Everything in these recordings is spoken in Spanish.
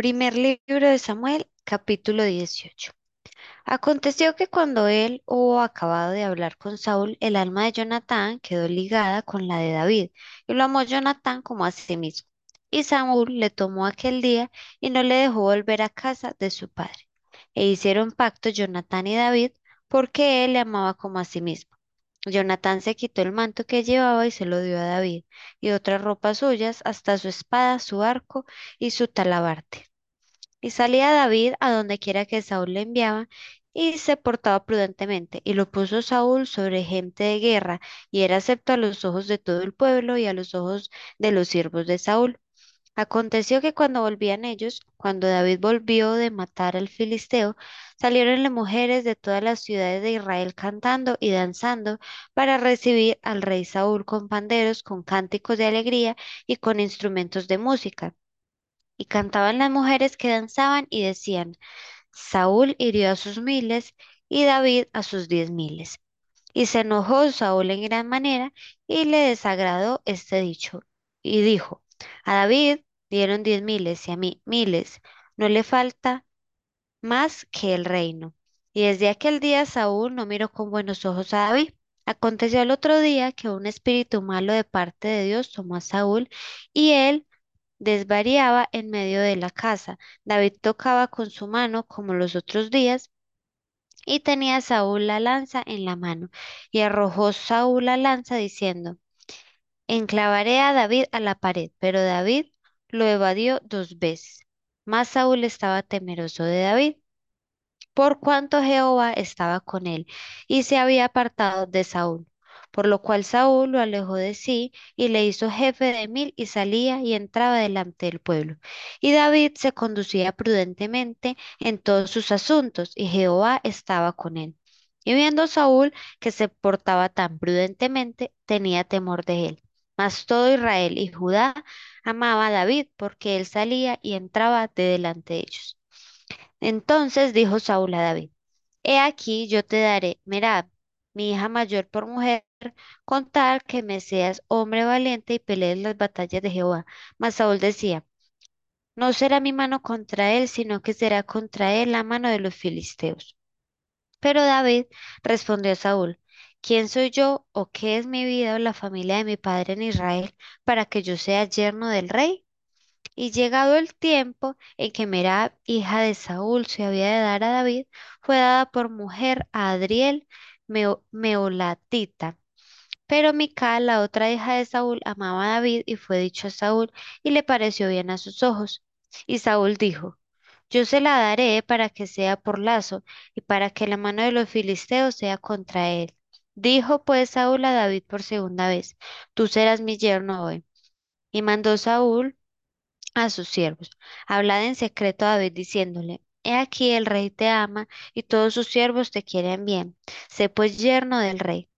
Primer libro de Samuel, capítulo 18. Aconteció que cuando él hubo acabado de hablar con Saúl, el alma de Jonatán quedó ligada con la de David, y lo amó Jonatán como a sí mismo. Y Saúl le tomó aquel día y no le dejó volver a casa de su padre. E hicieron pacto Jonatán y David, porque él le amaba como a sí mismo. Jonatán se quitó el manto que llevaba y se lo dio a David, y otras ropas suyas, hasta su espada, su arco y su talabarte. Y salía David a donde quiera que Saúl le enviaba, y se portaba prudentemente, y lo puso Saúl sobre gente de guerra, y era acepto a los ojos de todo el pueblo y a los ojos de los siervos de Saúl. Aconteció que cuando volvían ellos, cuando David volvió de matar al filisteo, salieron las mujeres de todas las ciudades de Israel cantando y danzando para recibir al rey Saúl con panderos, con cánticos de alegría y con instrumentos de música. Y cantaban las mujeres que danzaban y decían, Saúl hirió a sus miles y David a sus diez miles. Y se enojó Saúl en gran manera y le desagradó este dicho. Y dijo, a David dieron diez miles y a mí miles. No le falta más que el reino. Y desde aquel día Saúl no miró con buenos ojos a David. Aconteció el otro día que un espíritu malo de parte de Dios tomó a Saúl y él desvariaba en medio de la casa. David tocaba con su mano como los otros días y tenía Saúl la lanza en la mano. Y arrojó Saúl la lanza diciendo, Enclavaré a David a la pared, pero David lo evadió dos veces. Mas Saúl estaba temeroso de David, por cuanto Jehová estaba con él, y se había apartado de Saúl. Por lo cual Saúl lo alejó de sí y le hizo jefe de mil y salía y entraba delante del pueblo. Y David se conducía prudentemente en todos sus asuntos y Jehová estaba con él. Y viendo Saúl que se portaba tan prudentemente, tenía temor de él. Mas todo Israel y Judá amaba a David porque él salía y entraba de delante de ellos. Entonces dijo Saúl a David, He aquí yo te daré Merab, mi hija mayor por mujer, con tal que me seas hombre valiente y pelees las batallas de Jehová. Mas Saúl decía, No será mi mano contra él, sino que será contra él la mano de los filisteos. Pero David respondió a Saúl, ¿quién soy yo o qué es mi vida o la familia de mi padre en Israel para que yo sea yerno del rey? Y llegado el tiempo en que Merab, hija de Saúl, se había de dar a David, fue dada por mujer a Adriel Meo- Meolatita. Pero Mical, la otra hija de Saúl, amaba a David y fue dicho a Saúl y le pareció bien a sus ojos. Y Saúl dijo, Yo se la daré para que sea por lazo y para que la mano de los filisteos sea contra él. Dijo pues Saúl a David por segunda vez, Tú serás mi yerno hoy. Y mandó Saúl a sus siervos. Hablad en secreto a David diciéndole, He aquí el rey te ama y todos sus siervos te quieren bien. Sé pues yerno del rey.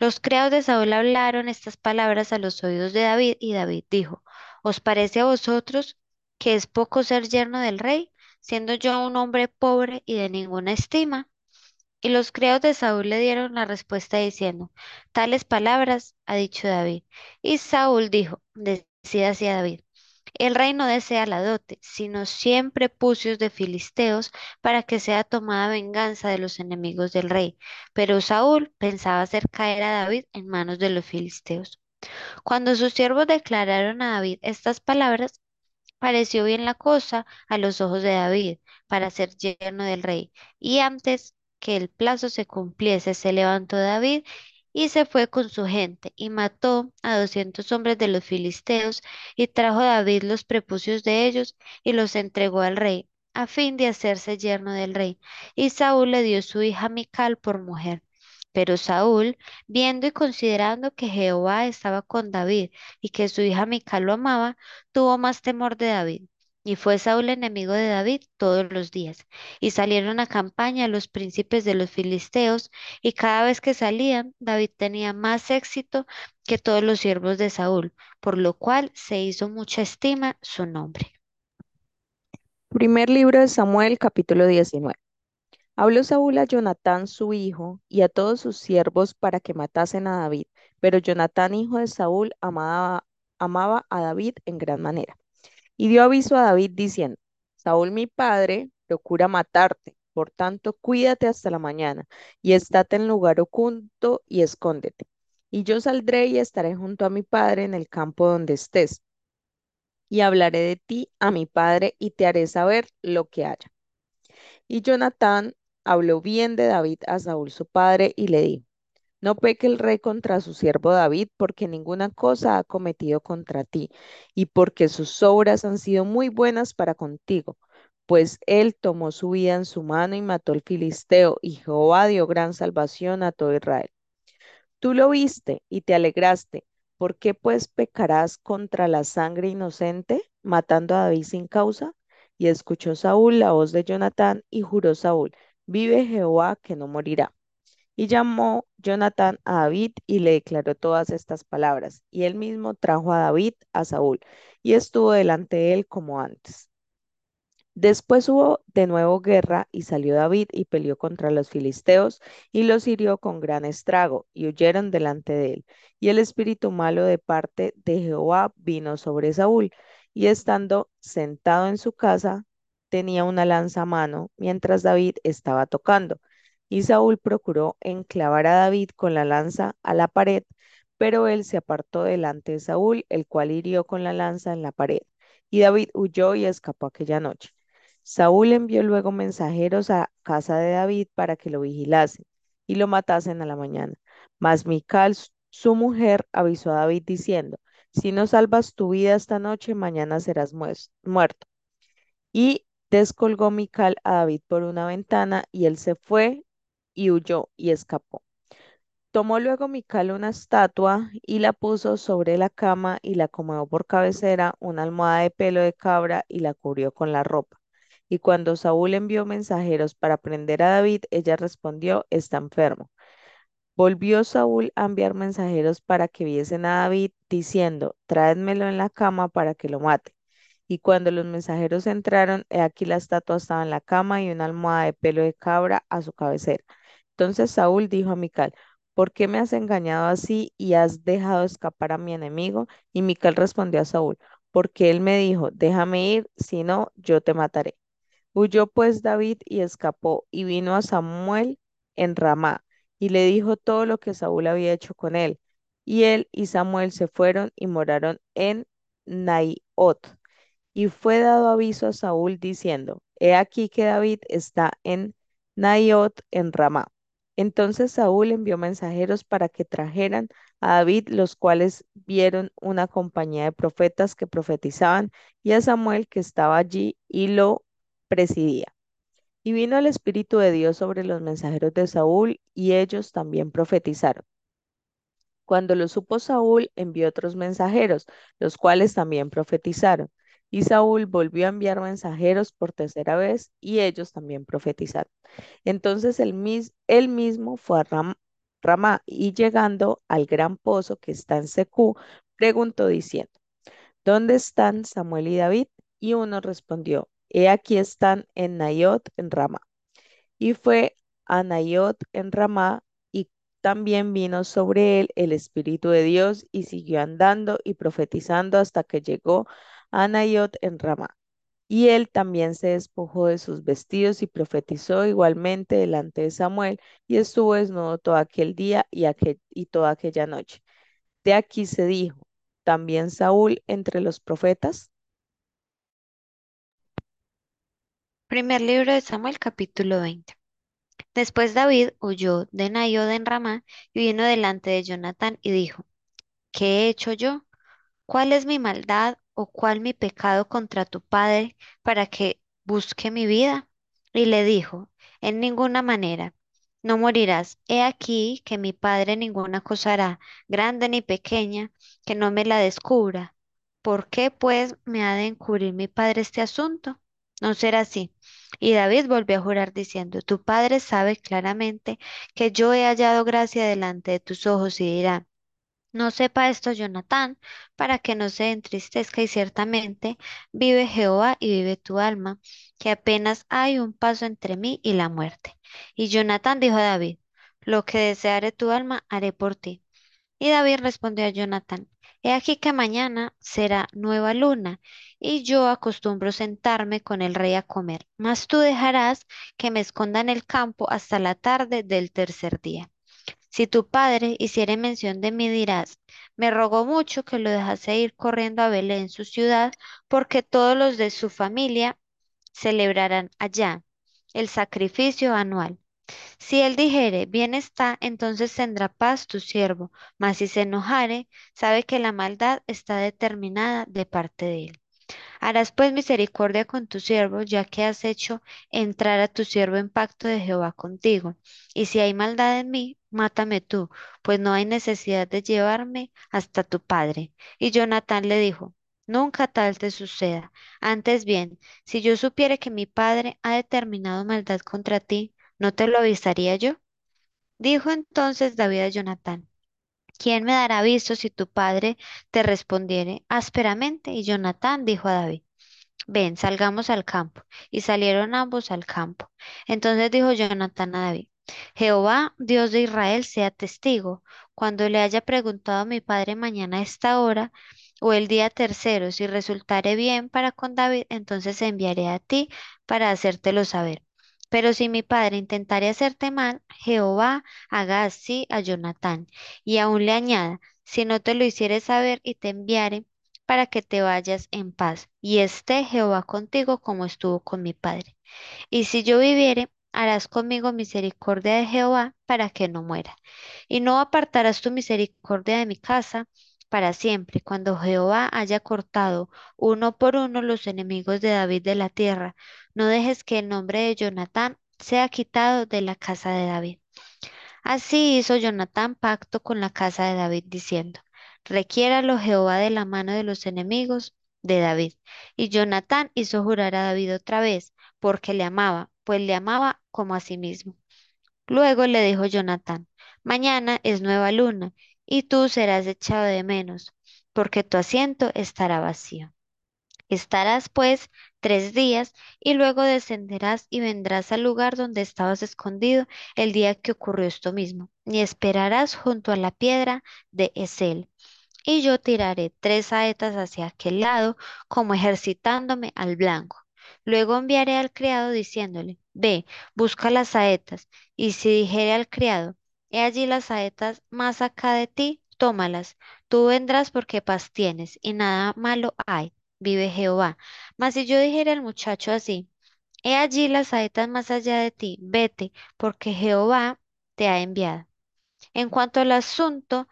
Los criados de Saúl hablaron estas palabras a los oídos de David y David dijo, ¿Os parece a vosotros que es poco ser yerno del rey, siendo yo un hombre pobre y de ninguna estima? Y los criados de Saúl le dieron la respuesta diciendo, Tales palabras ha dicho David. Y Saúl dijo, decía hacia David. El rey no desea la dote, sino siempre pucios de filisteos para que sea tomada venganza de los enemigos del rey. Pero Saúl pensaba hacer caer a David en manos de los filisteos. Cuando sus siervos declararon a David estas palabras, pareció bien la cosa a los ojos de David para ser yerno del rey. Y antes que el plazo se cumpliese, se levantó David y se fue con su gente y mató a doscientos hombres de los filisteos y trajo David los prepucios de ellos y los entregó al rey a fin de hacerse yerno del rey. Y Saúl le dio su hija Mical por mujer. Pero Saúl, viendo y considerando que Jehová estaba con David y que su hija Mical lo amaba, tuvo más temor de David. Y fue Saúl enemigo de David todos los días. Y salieron a campaña los príncipes de los filisteos, y cada vez que salían, David tenía más éxito que todos los siervos de Saúl, por lo cual se hizo mucha estima su nombre. Primer libro de Samuel, capítulo 19. Habló Saúl a Jonatán su hijo y a todos sus siervos para que matasen a David, pero Jonatán, hijo de Saúl, amaba, amaba a David en gran manera. Y dio aviso a David diciendo, Saúl, mi padre, procura matarte. Por tanto, cuídate hasta la mañana y estate en lugar oculto y escóndete. Y yo saldré y estaré junto a mi padre en el campo donde estés. Y hablaré de ti a mi padre y te haré saber lo que haya. Y Jonatán habló bien de David a Saúl su padre y le dijo, no peque el rey contra su siervo David, porque ninguna cosa ha cometido contra ti, y porque sus obras han sido muy buenas para contigo, pues él tomó su vida en su mano y mató al filisteo, y Jehová dio gran salvación a todo Israel. Tú lo viste y te alegraste. ¿Por qué pues pecarás contra la sangre inocente, matando a David sin causa? Y escuchó Saúl la voz de Jonatán y juró Saúl, vive Jehová que no morirá. Y llamó Jonatán a David y le declaró todas estas palabras. Y él mismo trajo a David a Saúl y estuvo delante de él como antes. Después hubo de nuevo guerra y salió David y peleó contra los filisteos y los hirió con gran estrago y huyeron delante de él. Y el espíritu malo de parte de Jehová vino sobre Saúl y estando sentado en su casa tenía una lanza a mano mientras David estaba tocando. Y Saúl procuró enclavar a David con la lanza a la pared, pero él se apartó delante de Saúl, el cual hirió con la lanza en la pared. Y David huyó y escapó aquella noche. Saúl envió luego mensajeros a casa de David para que lo vigilasen y lo matasen a la mañana. Mas Mical, su mujer, avisó a David diciendo, si no salvas tu vida esta noche, mañana serás muerto. Y descolgó Mical a David por una ventana y él se fue y huyó y escapó. Tomó luego Mical una estatua y la puso sobre la cama y la acomodó por cabecera una almohada de pelo de cabra y la cubrió con la ropa. Y cuando Saúl envió mensajeros para prender a David, ella respondió, está enfermo. Volvió Saúl a enviar mensajeros para que viesen a David, diciendo, tráedmelo en la cama para que lo mate. Y cuando los mensajeros entraron, he aquí la estatua estaba en la cama y una almohada de pelo de cabra a su cabecera. Entonces Saúl dijo a Mical, ¿por qué me has engañado así y has dejado escapar a mi enemigo? Y Mical respondió a Saúl, porque él me dijo, déjame ir, si no, yo te mataré. Huyó pues David y escapó, y vino a Samuel en Ramá, y le dijo todo lo que Saúl había hecho con él. Y él y Samuel se fueron y moraron en Naiot. Y fue dado aviso a Saúl diciendo, He aquí que David está en Naiot en Ramá. Entonces Saúl envió mensajeros para que trajeran a David, los cuales vieron una compañía de profetas que profetizaban, y a Samuel que estaba allí y lo presidía. Y vino el Espíritu de Dios sobre los mensajeros de Saúl, y ellos también profetizaron. Cuando lo supo Saúl, envió otros mensajeros, los cuales también profetizaron. Y Saúl volvió a enviar mensajeros por tercera vez, y ellos también profetizaron. Entonces él, él mismo fue a Ramá, y llegando al gran pozo que está en Secú, preguntó diciendo, ¿Dónde están Samuel y David? Y uno respondió, He aquí están en Nayot en Ramá. Y fue a Nayot en Ramá, y también vino sobre él el Espíritu de Dios, y siguió andando y profetizando hasta que llegó a Nayot en Ramá. Y él también se despojó de sus vestidos y profetizó igualmente delante de Samuel, y estuvo desnudo todo aquel día y, y toda aquella noche. De aquí se dijo, también Saúl entre los profetas. Primer libro de Samuel, capítulo 20. Después David huyó de Nayod en Ramá y vino delante de Jonatán y dijo, ¿qué he hecho yo? ¿Cuál es mi maldad o cuál mi pecado contra tu padre para que busque mi vida? Y le dijo, en ninguna manera, no morirás. He aquí que mi padre ninguna cosa hará, grande ni pequeña, que no me la descubra. ¿Por qué, pues, me ha de encubrir mi padre este asunto? No será así. Y David volvió a jurar diciendo, Tu padre sabe claramente que yo he hallado gracia delante de tus ojos y dirá, no sepa esto Jonatán, para que no se entristezca y ciertamente vive Jehová y vive tu alma, que apenas hay un paso entre mí y la muerte. Y Jonatán dijo a David, lo que deseare tu alma haré por ti. Y David respondió a Jonatán, He aquí que mañana será nueva luna, y yo acostumbro sentarme con el rey a comer, mas tú dejarás que me esconda en el campo hasta la tarde del tercer día. Si tu padre hiciere mención de mí, dirás, me rogó mucho que lo dejase ir corriendo a Belén, su ciudad, porque todos los de su familia celebrarán allá el sacrificio anual. Si él dijere, bien está, entonces tendrá paz tu siervo, mas si se enojare, sabe que la maldad está determinada de parte de él. Harás pues misericordia con tu siervo, ya que has hecho entrar a tu siervo en pacto de Jehová contigo. Y si hay maldad en mí, mátame tú, pues no hay necesidad de llevarme hasta tu padre. Y Jonatán le dijo, Nunca tal te suceda. Antes bien, si yo supiere que mi padre ha determinado maldad contra ti, ¿no te lo avisaría yo? Dijo entonces David a Jonatán, ¿quién me dará aviso si tu padre te respondiere ásperamente? Y Jonatán dijo a David, Ven, salgamos al campo. Y salieron ambos al campo. Entonces dijo Jonatán a David, Jehová, Dios de Israel, sea testigo, cuando le haya preguntado a mi padre mañana a esta hora o el día tercero, si resultare bien para con David, entonces enviaré a ti para hacértelo saber. Pero si mi padre intentare hacerte mal, Jehová haga así a Jonatán, y aún le añada, si no te lo hiciere saber y te enviare, para que te vayas en paz, y esté Jehová contigo como estuvo con mi padre. Y si yo viviere, harás conmigo misericordia de Jehová para que no muera. Y no apartarás tu misericordia de mi casa para siempre, cuando Jehová haya cortado uno por uno los enemigos de David de la tierra. No dejes que el nombre de Jonatán sea quitado de la casa de David. Así hizo Jonatán pacto con la casa de David, diciendo, Requiéralo Jehová de la mano de los enemigos de David. Y Jonatán hizo jurar a David otra vez, porque le amaba, pues le amaba como a sí mismo. Luego le dijo Jonatán, Mañana es nueva luna, y tú serás echado de menos, porque tu asiento estará vacío. Estarás pues tres días y luego descenderás y vendrás al lugar donde estabas escondido el día que ocurrió esto mismo, y esperarás junto a la piedra de Esel. Y yo tiraré tres saetas hacia aquel lado, como ejercitándome al blanco. Luego enviaré al criado diciéndole, Ve, busca las saetas. Y si dijere al criado, He allí las saetas más acá de ti, tómalas. Tú vendrás porque paz tienes, y nada malo hay vive Jehová. Mas si yo dijera al muchacho así, he allí las saetas más allá de ti, vete, porque Jehová te ha enviado. En cuanto al asunto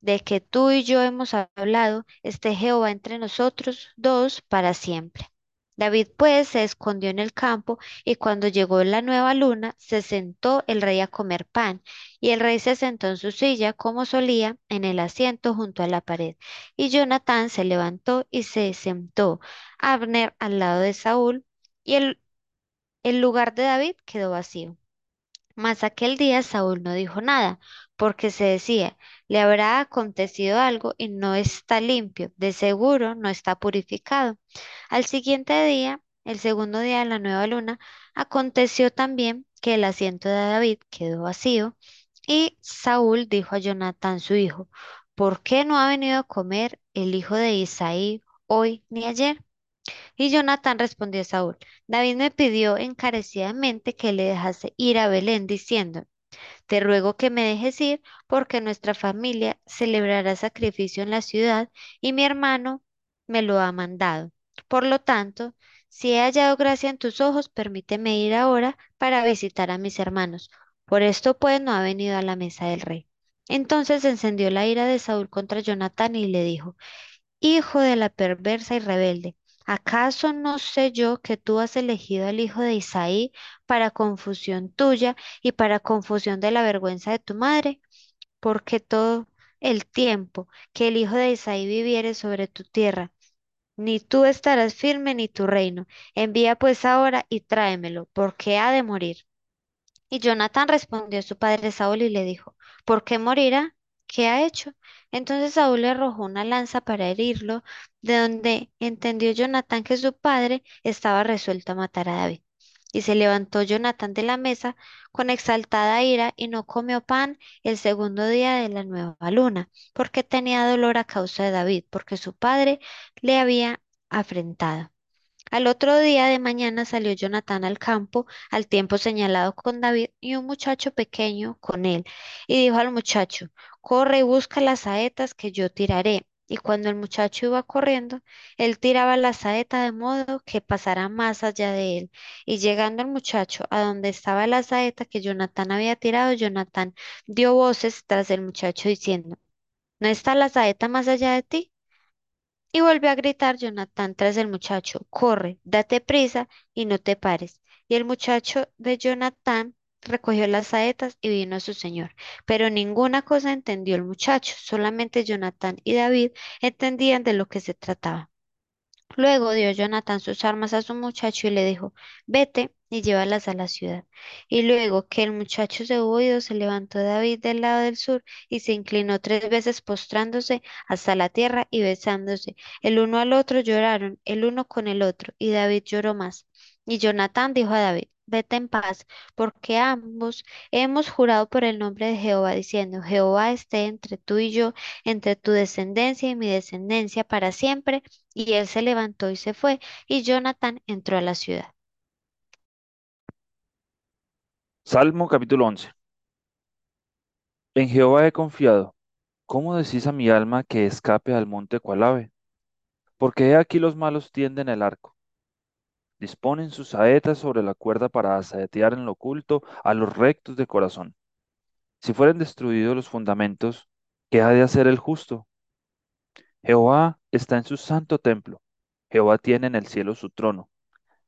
de que tú y yo hemos hablado, esté Jehová entre nosotros dos para siempre. David pues se escondió en el campo y cuando llegó la nueva luna, se sentó el rey a comer pan y el rey se sentó en su silla como solía en el asiento junto a la pared. Y Jonatán se levantó y se sentó Abner al lado de Saúl y el, el lugar de David quedó vacío. Mas aquel día Saúl no dijo nada, porque se decía, le habrá acontecido algo y no está limpio, de seguro no está purificado. Al siguiente día, el segundo día de la nueva luna, aconteció también que el asiento de David quedó vacío, y Saúl dijo a Jonatán su hijo, ¿por qué no ha venido a comer el hijo de Isaí hoy ni ayer? Y Jonatán respondió a Saúl, David me pidió encarecidamente que le dejase ir a Belén, diciendo, Te ruego que me dejes ir, porque nuestra familia celebrará sacrificio en la ciudad, y mi hermano me lo ha mandado. Por lo tanto, si he hallado gracia en tus ojos, permíteme ir ahora para visitar a mis hermanos. Por esto pues no ha venido a la mesa del rey. Entonces encendió la ira de Saúl contra Jonatán y le dijo, Hijo de la perversa y rebelde, ¿acaso no sé yo que tú has elegido al hijo de Isaí para confusión tuya y para confusión de la vergüenza de tu madre? Porque todo el tiempo que el hijo de Isaí viviere sobre tu tierra, ni tú estarás firme ni tu reino. Envía pues ahora y tráemelo, porque ha de morir. Y Jonatán respondió a su padre Saúl y le dijo, ¿por qué morirá? ¿Qué ha hecho? Entonces Saúl le arrojó una lanza para herirlo, de donde entendió Jonatán que su padre estaba resuelto a matar a David. Y se levantó Jonatán de la mesa con exaltada ira y no comió pan el segundo día de la nueva luna, porque tenía dolor a causa de David, porque su padre le había afrentado. Al otro día de mañana salió Jonatán al campo al tiempo señalado con David y un muchacho pequeño con él, y dijo al muchacho, corre y busca las saetas que yo tiraré. Y cuando el muchacho iba corriendo, él tiraba la saeta de modo que pasara más allá de él. Y llegando el muchacho a donde estaba la saeta que Jonatán había tirado, Jonatán dio voces tras el muchacho diciendo, ¿No está la saeta más allá de ti? Y volvió a gritar Jonatán tras el muchacho, corre, date prisa y no te pares. Y el muchacho de Jonatán recogió las saetas y vino a su señor. Pero ninguna cosa entendió el muchacho, solamente Jonatán y David entendían de lo que se trataba. Luego dio Jonatán sus armas a su muchacho y le dijo, vete y llévalas a la ciudad. Y luego que el muchacho se hubo ido, se levantó David del lado del sur y se inclinó tres veces postrándose hasta la tierra y besándose. El uno al otro lloraron, el uno con el otro, y David lloró más. Y Jonatán dijo a David, vete en paz, porque ambos hemos jurado por el nombre de Jehová, diciendo, Jehová esté entre tú y yo, entre tu descendencia y mi descendencia para siempre. Y él se levantó y se fue, y Jonatán entró a la ciudad. Salmo capítulo 11. En Jehová he confiado. ¿Cómo decís a mi alma que escape al monte cual ave? Porque he aquí los malos tienden el arco. Disponen sus saetas sobre la cuerda para asaetear en lo oculto a los rectos de corazón. Si fueren destruidos los fundamentos, ¿qué ha de hacer el justo? Jehová está en su santo templo. Jehová tiene en el cielo su trono.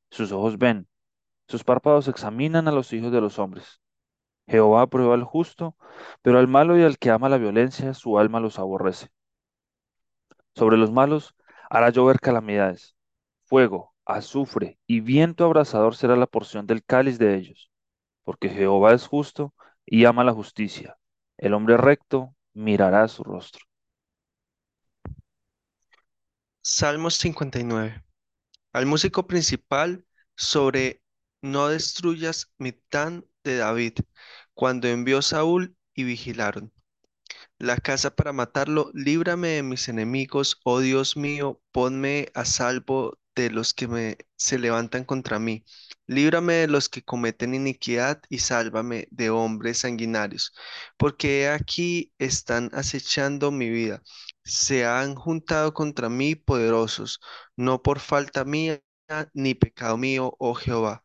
Sus ojos ven, sus párpados examinan a los hijos de los hombres. Jehová aprueba al justo, pero al malo y al que ama la violencia, su alma los aborrece. Sobre los malos hará llover calamidades. Fuego, azufre y viento abrasador será la porción del cáliz de ellos. Porque Jehová es justo y ama la justicia. El hombre recto mirará su rostro. Salmos 59. Al músico principal sobre no destruyas Mittán de David, cuando envió Saúl y vigilaron la casa para matarlo, líbrame de mis enemigos, oh Dios mío, ponme a salvo de los que me se levantan contra mí. Líbrame de los que cometen iniquidad y sálvame de hombres sanguinarios, porque aquí están acechando mi vida. Se han juntado contra mí poderosos, no por falta mía ni pecado mío, oh Jehová.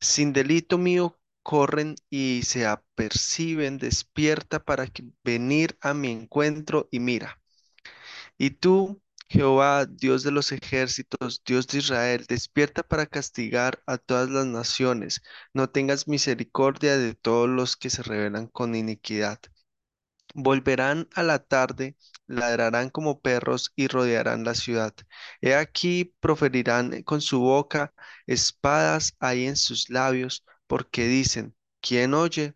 Sin delito mío corren y se aperciben, despierta para venir a mi encuentro y mira. Y tú, Jehová, Dios de los ejércitos, Dios de Israel, despierta para castigar a todas las naciones. No tengas misericordia de todos los que se rebelan con iniquidad. Volverán a la tarde, ladrarán como perros y rodearán la ciudad. He aquí proferirán con su boca espadas hay en sus labios, porque dicen, ¿quién oye?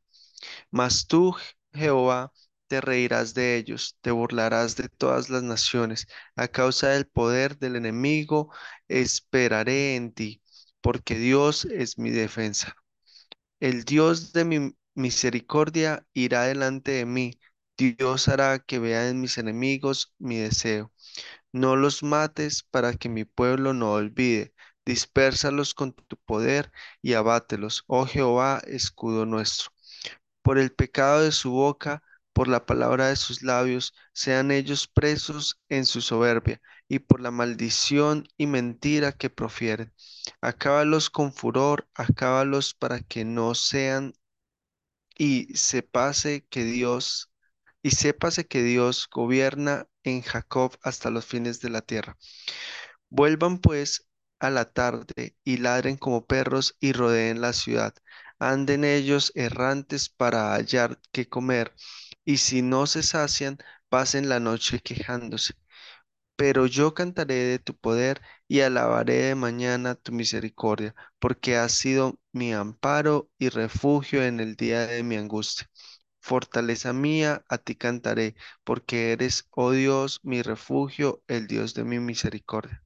Mas tú, Jehová, te reirás de ellos, te burlarás de todas las naciones. A causa del poder del enemigo, esperaré en ti, porque Dios es mi defensa. El Dios de mi misericordia irá delante de mí. Dios hará que vean en mis enemigos mi deseo. No los mates para que mi pueblo no olvide. Dispérsalos con tu poder y abátelos, oh Jehová, escudo nuestro. Por el pecado de su boca, por la palabra de sus labios, sean ellos presos en su soberbia, y por la maldición y mentira que profieren. Acábalos con furor, acábalos para que no sean, y sepase que Dios, y sépase que Dios gobierna en Jacob hasta los fines de la tierra. Vuelvan pues a la tarde y ladren como perros y rodeen la ciudad. Anden ellos errantes para hallar qué comer, y si no se sacian, pasen la noche quejándose. Pero yo cantaré de tu poder y alabaré de mañana tu misericordia, porque has sido mi amparo y refugio en el día de mi angustia. Fortaleza mía, a ti cantaré, porque eres, oh Dios, mi refugio, el Dios de mi misericordia.